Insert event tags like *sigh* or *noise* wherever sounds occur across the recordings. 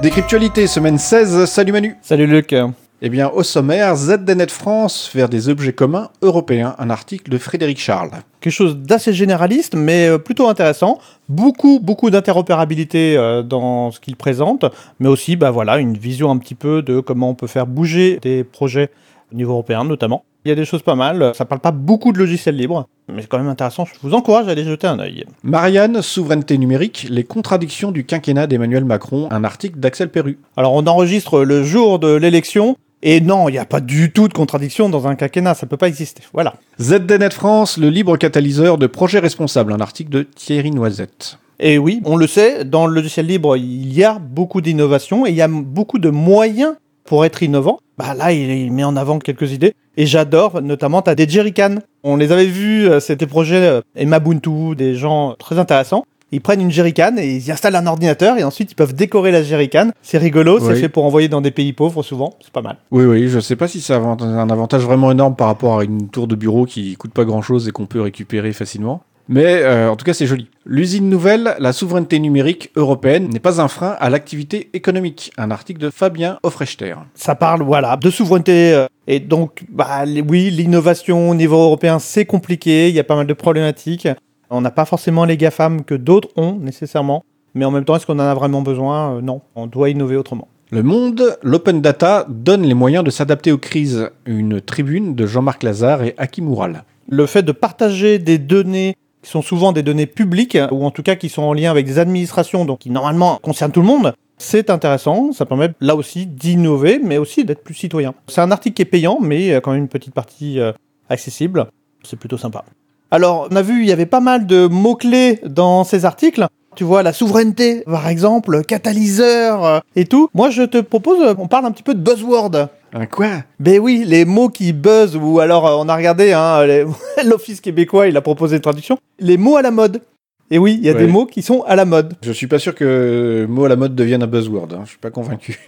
Décryptualité, semaine 16, salut Manu Salut Luc Eh bien, au sommaire, ZDNet France vers des objets communs européens, un article de Frédéric Charles. Quelque chose d'assez généraliste, mais euh, plutôt intéressant. Beaucoup, beaucoup d'interopérabilité euh, dans ce qu'il présente, mais aussi, bah voilà, une vision un petit peu de comment on peut faire bouger des projets au niveau européen notamment. Il y a des choses pas mal, ça parle pas beaucoup de logiciels libres, mais c'est quand même intéressant, je vous encourage à aller jeter un œil. Marianne, souveraineté numérique, les contradictions du quinquennat d'Emmanuel Macron, un article d'Axel Perru. Alors on enregistre le jour de l'élection, et non, il n'y a pas du tout de contradiction dans un quinquennat, ça peut pas exister. Voilà. ZDNet France, le libre catalyseur de projets responsables, un article de Thierry Noisette. Et oui, on le sait, dans le logiciel libre, il y a beaucoup d'innovations et il y a beaucoup de moyens pour être innovant. Bah là, il, met en avant quelques idées. Et j'adore, notamment, tu as des jerrycans. On les avait vus, euh, c'était projets euh, Emabuntu, des gens très intéressants. Ils prennent une jerrycan et ils y installent un ordinateur et ensuite ils peuvent décorer la jerrycan. C'est rigolo, c'est fait pour envoyer dans des pays pauvres souvent, c'est pas mal. Oui, oui, je sais pas si ça a un avantage vraiment énorme par rapport à une tour de bureau qui coûte pas grand chose et qu'on peut récupérer facilement. Mais euh, en tout cas, c'est joli. L'usine nouvelle, la souveraineté numérique européenne n'est pas un frein à l'activité économique. Un article de Fabien Offrechter. Ça parle, voilà, de souveraineté. euh, Et donc, bah, oui, l'innovation au niveau européen, c'est compliqué, il y a pas mal de problématiques. On n'a pas forcément les GAFAM que d'autres ont nécessairement. Mais en même temps, est-ce qu'on en a vraiment besoin Euh, Non, on doit innover autrement. Le Monde, l'open data donne les moyens de s'adapter aux crises. Une tribune de Jean-Marc Lazare et Aki Moural. le fait de partager des données qui sont souvent des données publiques, ou en tout cas qui sont en lien avec des administrations, donc qui normalement concernent tout le monde, c'est intéressant, ça permet là aussi d'innover, mais aussi d'être plus citoyen. C'est un article qui est payant, mais a quand même une petite partie euh, accessible, c'est plutôt sympa. Alors, on a vu, il y avait pas mal de mots-clés dans ces articles. Tu vois, la souveraineté, par exemple, catalyseur euh, et tout. Moi, je te propose, euh, on parle un petit peu de buzzword. Un quoi? Ben oui, les mots qui buzzent, ou alors euh, on a regardé, hein, *laughs* les- l'Office québécois, il a proposé une traduction. Les mots à la mode. Et oui, il y a Ouais. des mots qui sont à la mode. Je suis pas sûr que mot à la mode devienne un buzzword. hein. Je suis pas convaincu.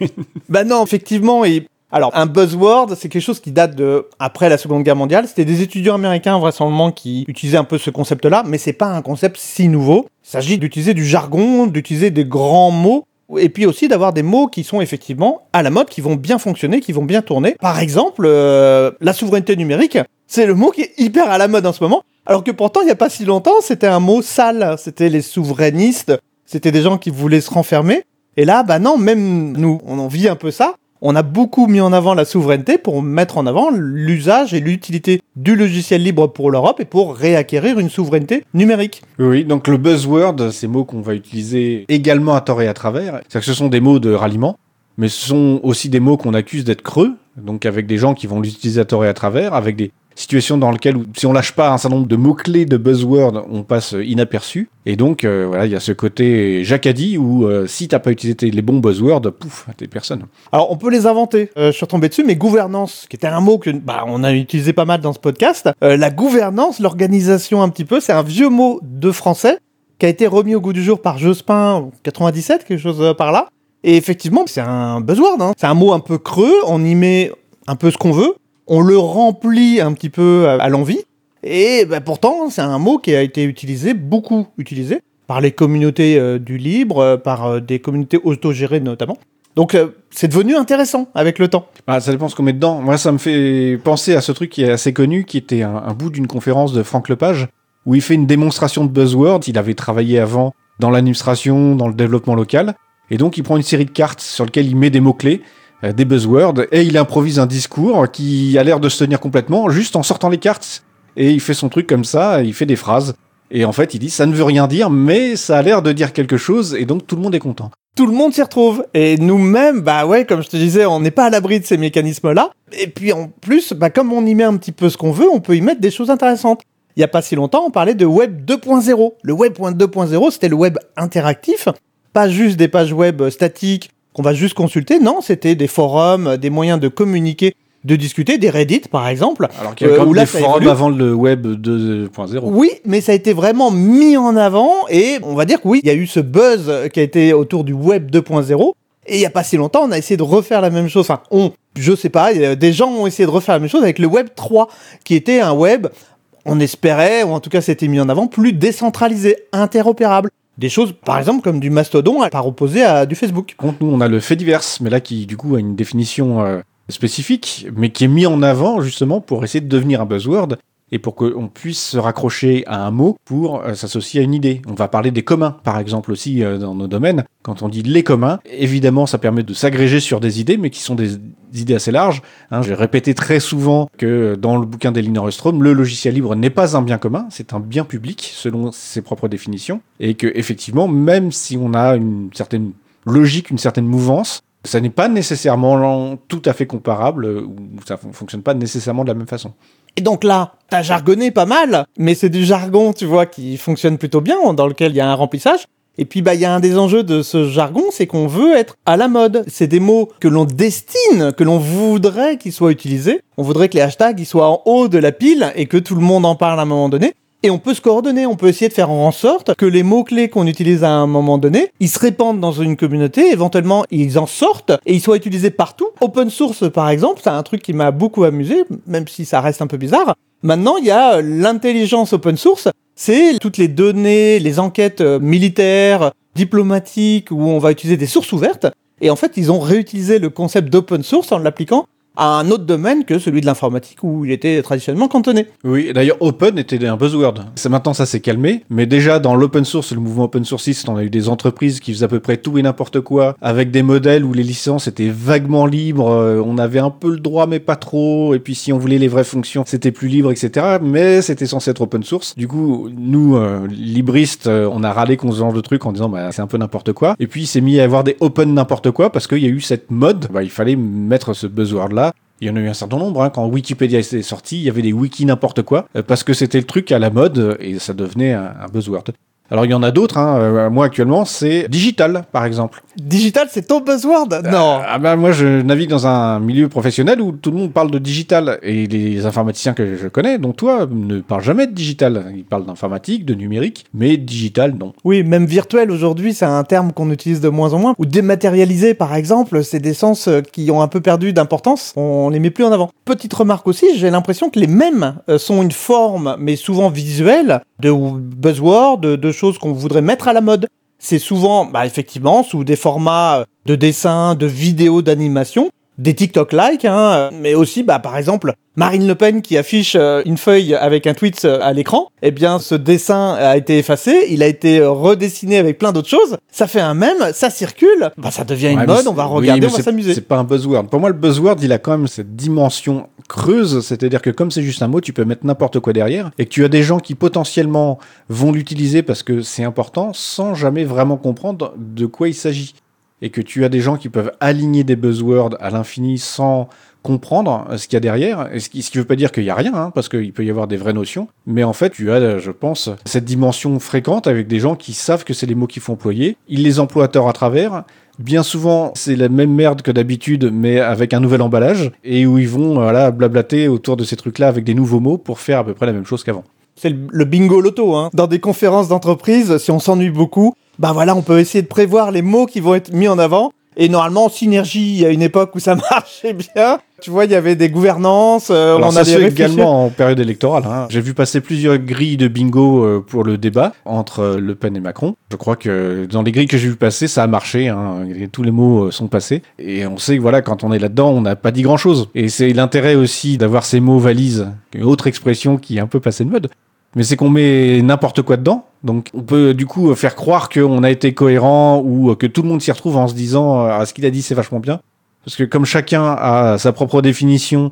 Ben non, effectivement. Et... Alors, un buzzword, c'est quelque chose qui date de après la Seconde Guerre mondiale. C'était des étudiants américains, vraisemblablement, qui utilisaient un peu ce concept-là, mais c'est pas un concept si nouveau. Il s'agit d'utiliser du jargon, d'utiliser des grands mots, et puis aussi d'avoir des mots qui sont effectivement à la mode, qui vont bien fonctionner, qui vont bien tourner. Par exemple, euh, la souveraineté numérique, c'est le mot qui est hyper à la mode en ce moment, alors que pourtant, il n'y a pas si longtemps, c'était un mot sale. C'était les souverainistes, c'était des gens qui voulaient se renfermer. Et là, bah non, même nous, on en vit un peu ça. On a beaucoup mis en avant la souveraineté pour mettre en avant l'usage et l'utilité du logiciel libre pour l'Europe et pour réacquérir une souveraineté numérique. Oui, donc le buzzword, ces mots qu'on va utiliser également à tort et à travers, c'est que ce sont des mots de ralliement, mais ce sont aussi des mots qu'on accuse d'être creux, donc avec des gens qui vont l'utiliser à tort et à travers, avec des situations dans lesquelles, où, si on lâche pas un certain nombre de mots-clés de buzzword, on passe inaperçu. Et donc, euh, voilà, il y a ce côté dit où euh, si t'as pas utilisé les bons buzzwords, pouf, t'es personne. Alors, on peut les inventer. Euh, je suis retombé dessus, mais gouvernance, qui était un mot que bah, on a utilisé pas mal dans ce podcast. Euh, la gouvernance, l'organisation un petit peu, c'est un vieux mot de français qui a été remis au goût du jour par Jospin en 97, quelque chose euh, par là. Et effectivement, c'est un buzzword. hein. C'est un mot un peu creux, on y met un peu ce qu'on veut, on le remplit un petit peu à, l'envie. Et bah, pourtant, c'est un mot qui a été utilisé, beaucoup utilisé, par les communautés euh, du libre, euh, par euh, des communautés autogérées notamment. Donc c'est devenu intéressant avec le temps. Ah, ça dépend ce qu'on met dedans. Moi, ça me fait penser à ce truc qui est assez connu, qui était un, un bout d'une conférence de Franck Lepage, où il fait une démonstration de buzzwords. Il avait travaillé avant dans l'administration, dans le développement local. Et donc, il prend une série de cartes sur lesquelles il met des mots-clés, des buzzwords, et il improvise un discours qui a l'air de se tenir complètement, juste en sortant les cartes. Et il fait son truc comme ça, il fait des phrases. Et en fait, il dit, ça ne veut rien dire, mais ça a l'air de dire quelque chose, et donc tout le monde est content. Tout le monde s'y retrouve. Et nous-mêmes, bah ouais, comme je te disais, on n'est pas à l'abri de ces mécanismes-là. Et puis en plus, bah comme on y met un petit peu ce qu'on veut, on peut y mettre des choses intéressantes. Il y a pas si longtemps, on parlait de Web 2.0. Le Web 2.0, c'était le web interactif, pas juste des pages web statiques qu'on va juste consulter. Non, c'était des forums, des moyens de communiquer, de discuter, des Reddit par exemple. Alors qu'il y a Euh, quand même là, des forums avant le web 2.0. Oui, mais ça a été vraiment mis en avant et on va dire que oui, il y a eu ce buzz qui a été autour du web 2.0 et il y a pas si longtemps, on a essayé de refaire la même chose. Enfin, on, je sais pas, a- des gens ont essayé de refaire la même chose avec le web 3 qui était un web on espérait ou en tout cas c'était mis en avant plus décentralisé, interopérable, des choses, par exemple, comme du Mastodon par opposé à du Facebook. Contre nous, on a le fait divers, mais là qui du coup a une définition euh, spécifique, mais qui est mis en avant justement pour essayer de devenir un buzzword et pour qu'on puisse se raccrocher à un mot pour euh, s'associer à une idée. On va parler des communs, par exemple, aussi euh, dans nos domaines. Quand on dit les communs, évidemment, ça permet de s'agréger sur des idées, mais qui sont des idées assez larges. Hein. J'ai répété très souvent que dans le bouquin d'Elinor Ostrom, le logiciel libre n'est pas un bien commun, c'est un bien public, selon ses propres définitions. Et que, effectivement, même si on a une certaine logique, une certaine mouvance, ça n'est pas nécessairement tout à fait comparable, ou ça ne fonctionne pas nécessairement de la même façon. Et donc là, t'as jargonné pas mal, mais c'est du jargon, tu vois, qui fonctionne plutôt bien, dans lequel il y a un remplissage. Et puis, bah, il y a un des enjeux de ce jargon, c'est qu'on veut être à la mode. C'est des mots que l'on destine, que l'on voudrait qu'ils soient utilisés. On voudrait que les hashtags ils soient en haut de la pile et que tout le monde en parle à un moment donné. Et on peut se coordonner, on peut essayer de faire en sorte que les mots-clés qu'on utilise à un moment donné, ils se répandent dans une communauté, éventuellement ils en sortent et ils soient utilisés partout. Open source par exemple, c'est un truc qui m'a beaucoup amusé, même si ça reste un peu bizarre. Maintenant, il y a l'intelligence open source, c'est toutes les données, les enquêtes euh, militaires, diplomatiques, où on va utiliser des sources ouvertes. Et en fait, ils ont réutilisé le concept d'open source en l'appliquant à un autre domaine que celui de l'informatique où il était traditionnellement cantonné. Oui, d'ailleurs open était un buzzword. C'est maintenant ça s'est calmé, mais déjà dans l'open source, le mouvement open source, on a eu des entreprises qui faisaient à peu près tout et n'importe quoi avec des modèles où les licences étaient vaguement libres, euh, on avait un peu le droit mais pas trop et puis si on voulait les vraies fonctions, c'était plus libre etc. mais c'était censé être open source. Du coup, nous euh, libristes, euh, on a râlé contre ce genre de truc en disant bah c'est un peu n'importe quoi et puis il s'est mis à avoir des open n'importe quoi parce qu'il y a eu cette mode, bah, il fallait mettre ce buzzword là il y en a eu un certain nombre. Hein. Quand Wikipédia est sorti, il y avait des wikis n'importe quoi, euh, parce que c'était le truc à la mode et ça devenait un, un buzzword. Alors il y en a d'autres. Hein. Euh, moi actuellement, c'est digital, par exemple. Digital, c'est ton buzzword Non. ah ben moi, je navigue dans un milieu professionnel où tout le monde parle de digital et les informaticiens que je connais, dont toi, ne parlent jamais de digital. Ils parlent d'informatique, de numérique, mais digital, non. Oui, même virtuel aujourd'hui, c'est un terme qu'on utilise de moins en moins. Ou dématérialisé, par exemple, c'est des sens euh, qui ont un peu perdu d'importance. On les met plus en avant. Petite remarque aussi, j'ai l'impression que les mêmes euh, sont une forme, mais souvent visuelle, de buzzword, de, qu'on voudrait mettre à la mode. C'est souvent, bah, effectivement, sous des formats de dessin, de vidéos, d'animation, des TikTok-like, hein, mais aussi, bah, par exemple, Marine Le Pen qui affiche euh, une feuille avec un tweet euh, à l'écran, eh bien, ce dessin a été effacé, il a été euh, redessiné avec plein d'autres choses. Ça fait un mème, ça circule, bah, ça devient une mode, on va regarder, on va s'amuser. C'est pas un buzzword. Pour moi, le buzzword, il a quand même cette dimension creuse, c'est-à-dire que comme c'est juste un mot, tu peux mettre n'importe quoi derrière, et que tu as des gens qui potentiellement vont l'utiliser parce que c'est important, sans jamais vraiment comprendre de quoi il s'agit. Et que tu as des gens qui peuvent aligner des buzzwords à l'infini sans comprendre ce qu'il y a derrière, ce qui ne veut pas dire qu'il n'y a rien, hein, parce qu'il peut y avoir des vraies notions, mais en fait, tu as, je pense, cette dimension fréquente avec des gens qui savent que c'est les mots qu'il faut employer, ils les emploient à tort à travers, Bien souvent, c'est la même merde que d'habitude, mais avec un nouvel emballage, et où ils vont voilà, blablater autour de ces trucs-là avec des nouveaux mots pour faire à peu près la même chose qu'avant. C'est le bingo loto. Hein. Dans des conférences d'entreprise, si on s'ennuie beaucoup, bah voilà, on peut essayer de prévoir les mots qui vont être mis en avant. Et normalement, synergie, il y a une époque où ça *laughs* marchait bien. Tu vois, il y avait des gouvernances. Euh, on ça avait également en période électorale. Hein. J'ai vu passer plusieurs grilles de bingo euh, pour le débat entre euh, Le Pen et Macron. Je crois que dans les grilles que j'ai vu passer, ça a marché. Hein. Tous les mots sont passés. Et on sait que voilà, quand on est là-dedans, on n'a pas dit grand-chose. Et c'est l'intérêt aussi d'avoir ces mots valises, une autre expression qui est un peu passée de mode mais c'est qu'on met n'importe quoi dedans. Donc on peut du coup faire croire qu'on a été cohérent ou que tout le monde s'y retrouve en se disant ah, ce qu'il a dit c'est vachement bien. Parce que comme chacun a sa propre définition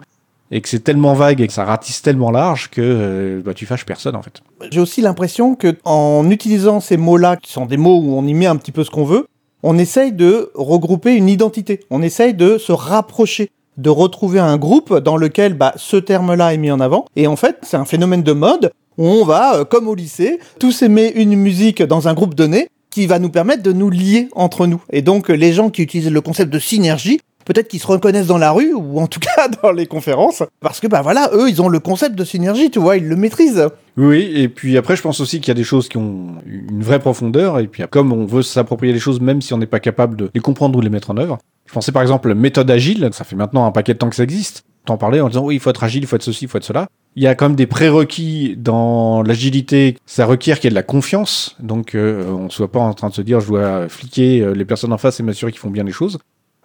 et que c'est tellement vague et que ça ratisse tellement large que euh, bah, tu fâches personne en fait. J'ai aussi l'impression que en utilisant ces mots-là, qui sont des mots où on y met un petit peu ce qu'on veut, on essaye de regrouper une identité. On essaye de se rapprocher de retrouver un groupe dans lequel bah, ce terme-là est mis en avant. Et en fait, c'est un phénomène de mode on va, euh, comme au lycée, tous aimer une musique dans un groupe donné qui va nous permettre de nous lier entre nous. Et donc, les gens qui utilisent le concept de synergie, peut-être qu'ils se reconnaissent dans la rue, ou en tout *laughs* cas dans les conférences, parce que, bah voilà, eux, ils ont le concept de synergie, tu vois, ils le maîtrisent. Oui, et puis après, je pense aussi qu'il y a des choses qui ont une vraie profondeur, et puis comme on veut s'approprier les choses, même si on n'est pas capable de les comprendre ou de les mettre en œuvre. Je pensais par exemple méthode agile, ça fait maintenant un paquet de temps que ça existe t'en parler en disant oui, il faut être agile, il faut être ceci, il faut être cela. Il y a quand même des prérequis dans l'agilité. Ça requiert qu'il y ait de la confiance. Donc, euh, on ne soit pas en train de se dire je dois fliquer euh, les personnes en face et m'assurer qu'ils font bien les choses.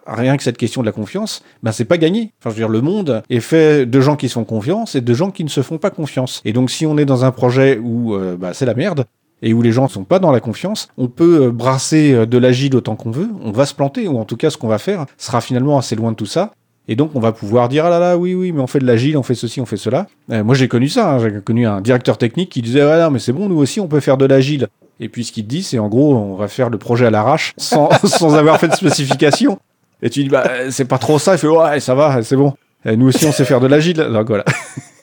Rien que cette question de la confiance, ben c'est pas gagné. Enfin, je veux dire, le monde est fait de gens qui se font confiance et de gens qui ne se font pas confiance. Et donc, si on est dans un projet où euh, bah, c'est la merde, et où les gens ne sont pas dans la confiance, on peut brasser de l'agile autant qu'on veut, on va se planter, ou en tout cas ce qu'on va faire sera finalement assez loin de tout ça, et donc, on va pouvoir dire, ah là là, oui, oui, mais on fait de l'agile, on fait ceci, on fait cela. Euh, moi, j'ai connu ça. Hein. j'ai connu un directeur technique qui disait, ah non, mais c'est bon, nous aussi, on peut faire de l'agile. Et puis, ce qu'il te dit, c'est en gros, on va faire le projet à l'arrache *laughs* sans, *laughs* sans avoir fait de spécification. Et tu dis, bah, c'est pas trop ça. Il fait, ouais, ça va, c'est bon. Nous aussi, on sait faire de l'agile. Donc voilà.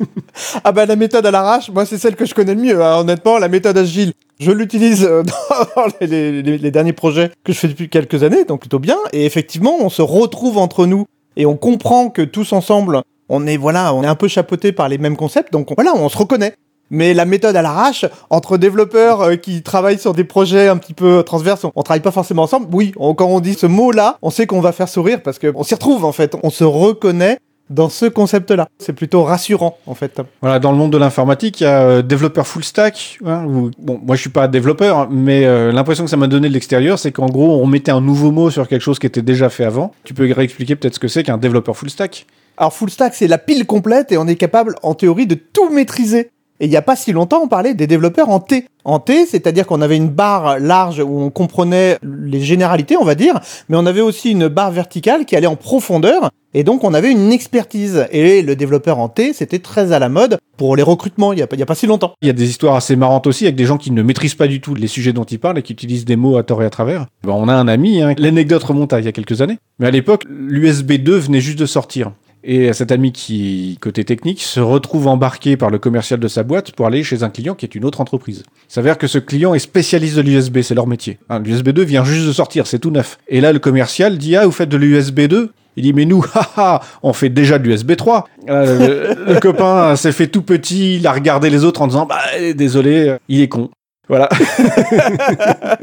*laughs* ah bah la méthode à l'arrache, moi c'est celle que je connais le mieux. Hein. Honnêtement, la méthode agile, je l'utilise euh, dans les, derniers projets que je fais depuis quelques années, donc plutôt bien. Et effectivement, on se retrouve entre nous et on comprend que tous ensemble, on est voilà, on est un peu chapeauté par les mêmes concepts, donc voilà, on se reconnaît. Mais la méthode à l'arrache, entre développeurs euh, qui travaillent sur des projets un petit peu transverses, on, travaille pas forcément ensemble. Oui, quand on dit ce mot-là, on sait qu'on va faire sourire parce qu'on s'y retrouve en fait, on se reconnaît dans ce concept-là. C'est plutôt rassurant, en fait. Voilà, dans le monde de l'informatique, il y a euh, développeur full stack. Hein, bon, moi, je suis pas développeur, mais euh, l'impression que ça m'a donné de l'extérieur, c'est qu'en gros, on mettait un nouveau mot sur quelque chose qui était déjà fait avant. Tu peux réexpliquer peut-être ce que c'est qu'un développeur full stack? Alors, full stack, c'est la pile complète et on est capable, en théorie, de tout maîtriser. Et il n'y a pas si longtemps, on parlait des développeurs en T. En T, c'est-à-dire qu'on avait une barre large où on comprenait les généralités, on va dire, mais on avait aussi une barre verticale qui allait en profondeur, et donc on avait une expertise. Et le développeur en T, c'était très à la mode pour les recrutements, il n'y a, pas si longtemps. Il y a des histoires assez marrantes aussi avec des gens qui ne maîtrisent pas du tout les sujets dont ils parlent et qui utilisent des mots à tort et à travers. on a un ami, hein, l'anecdote remonte à il y a quelques années, mais à l'époque, l'USB 2 venait juste de sortir. Et cet ami qui, côté technique, se retrouve embarqué par le commercial de sa boîte pour aller chez un client qui est une autre entreprise. Il s'avère que ce client est spécialiste de l'USB, c'est leur métier. L'USB 2 vient juste de sortir, c'est tout neuf. Et là, le commercial dit, ah, vous faites de l'USB 2 il dit mais nous, *laughs* haha, on fait déjà de l'USB 3. Euh, le, *laughs* copain s'est fait tout petit, il a regardé les autres en disant bah désolé, il est con. Voilà. *laughs*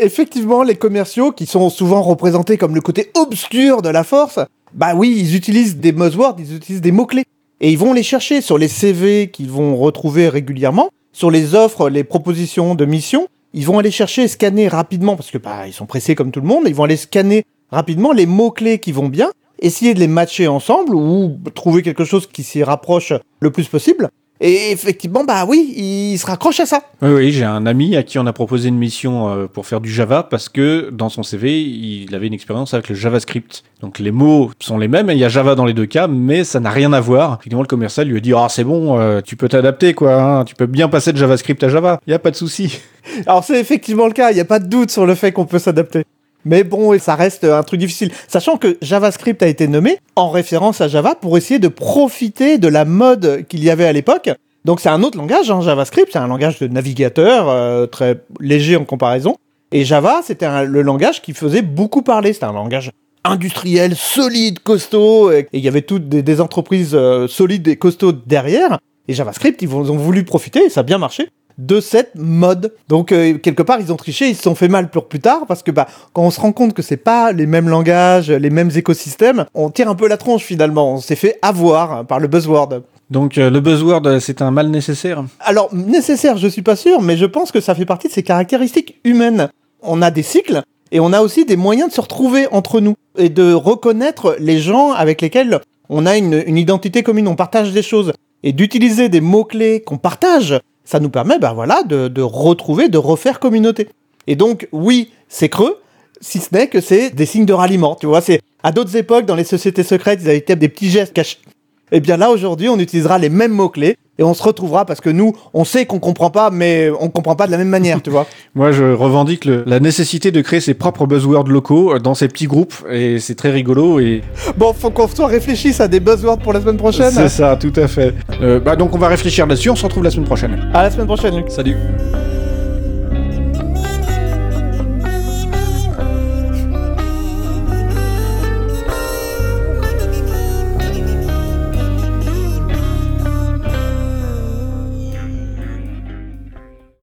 Effectivement, les commerciaux, qui sont souvent représentés comme le côté obscur de la force, bah oui, ils utilisent des buzzwords, ils utilisent des mots-clés. Et ils vont les chercher sur les CV qu'ils vont retrouver régulièrement, sur les offres, les propositions de mission. Ils vont aller chercher, scanner rapidement, parce que bah, ils sont pressés comme tout le monde, ils vont aller scanner rapidement les mots-clés qui vont bien, essayer de les matcher ensemble ou trouver quelque chose qui s'y rapproche le plus possible. Et effectivement, bah oui, il se raccroche à ça. Oui, oui j'ai un ami à qui on a proposé une mission euh, pour faire du Java parce que dans son CV, il avait une expérience avec le JavaScript. Donc les mots sont les mêmes, il y a Java dans les deux cas, mais ça n'a rien à voir. Finalement, le commercial lui a dit Ah, c'est bon, euh, tu peux t'adapter, quoi. Hein. tu peux bien passer de JavaScript à Java, il n'y a pas de souci. Alors c'est effectivement le cas, il n'y a pas de doute sur le fait qu'on peut s'adapter. Mais bon, ça reste un truc difficile. Sachant que JavaScript a été nommé en référence à Java pour essayer de profiter de la mode qu'il y avait à l'époque. Donc c'est un autre langage, hein, JavaScript, c'est un langage de navigateur euh, très léger en comparaison. Et Java, c'était le langage qui faisait beaucoup parler. C'était un langage industriel, solide, costaud. Et il y avait toutes des, entreprises euh, solides et costauds derrière. Et JavaScript, ils ont voulu profiter, et ça a bien marché de cette mode. Donc euh, quelque part ils ont triché, ils se sont fait mal pour plus tard parce que bah quand on se rend compte que c'est pas les mêmes langages, les mêmes écosystèmes, on tire un peu la tronche finalement. On s'est fait avoir par le buzzword. Donc euh, le buzzword, euh, c'est un mal nécessaire? Alors nécessaire, je suis pas sûr, mais je pense que ça fait partie de ses caractéristiques humaines. On a des cycles et on a aussi des moyens de se retrouver entre nous et de reconnaître les gens avec lesquels on a une, une identité commune, on partage des choses et d'utiliser des mots-clés qu'on partage ça nous permet ben voilà, de, retrouver, de refaire communauté. Et donc, oui, c'est creux, si ce n'est que c'est des signes de ralliement. Tu vois, c'est à d'autres époques, dans les sociétés secrètes, ils avaient des petits gestes cachés. Et eh bien là, aujourd'hui, on utilisera les mêmes mots-clés et on se retrouvera parce que nous, on sait qu'on comprend pas, mais on comprend pas de la même manière, tu vois. *laughs* Moi, je revendique la nécessité de créer ses propres buzzwords locaux euh, dans ces petits groupes et c'est très rigolo et. *gasps* Bon, faut qu'on soit réfléchisse à des buzzwords pour la semaine prochaine. C'est ça, tout à fait. Euh, bah donc on va réfléchir là-dessus. On se retrouve la semaine prochaine. À la semaine prochaine, Luc. Salut.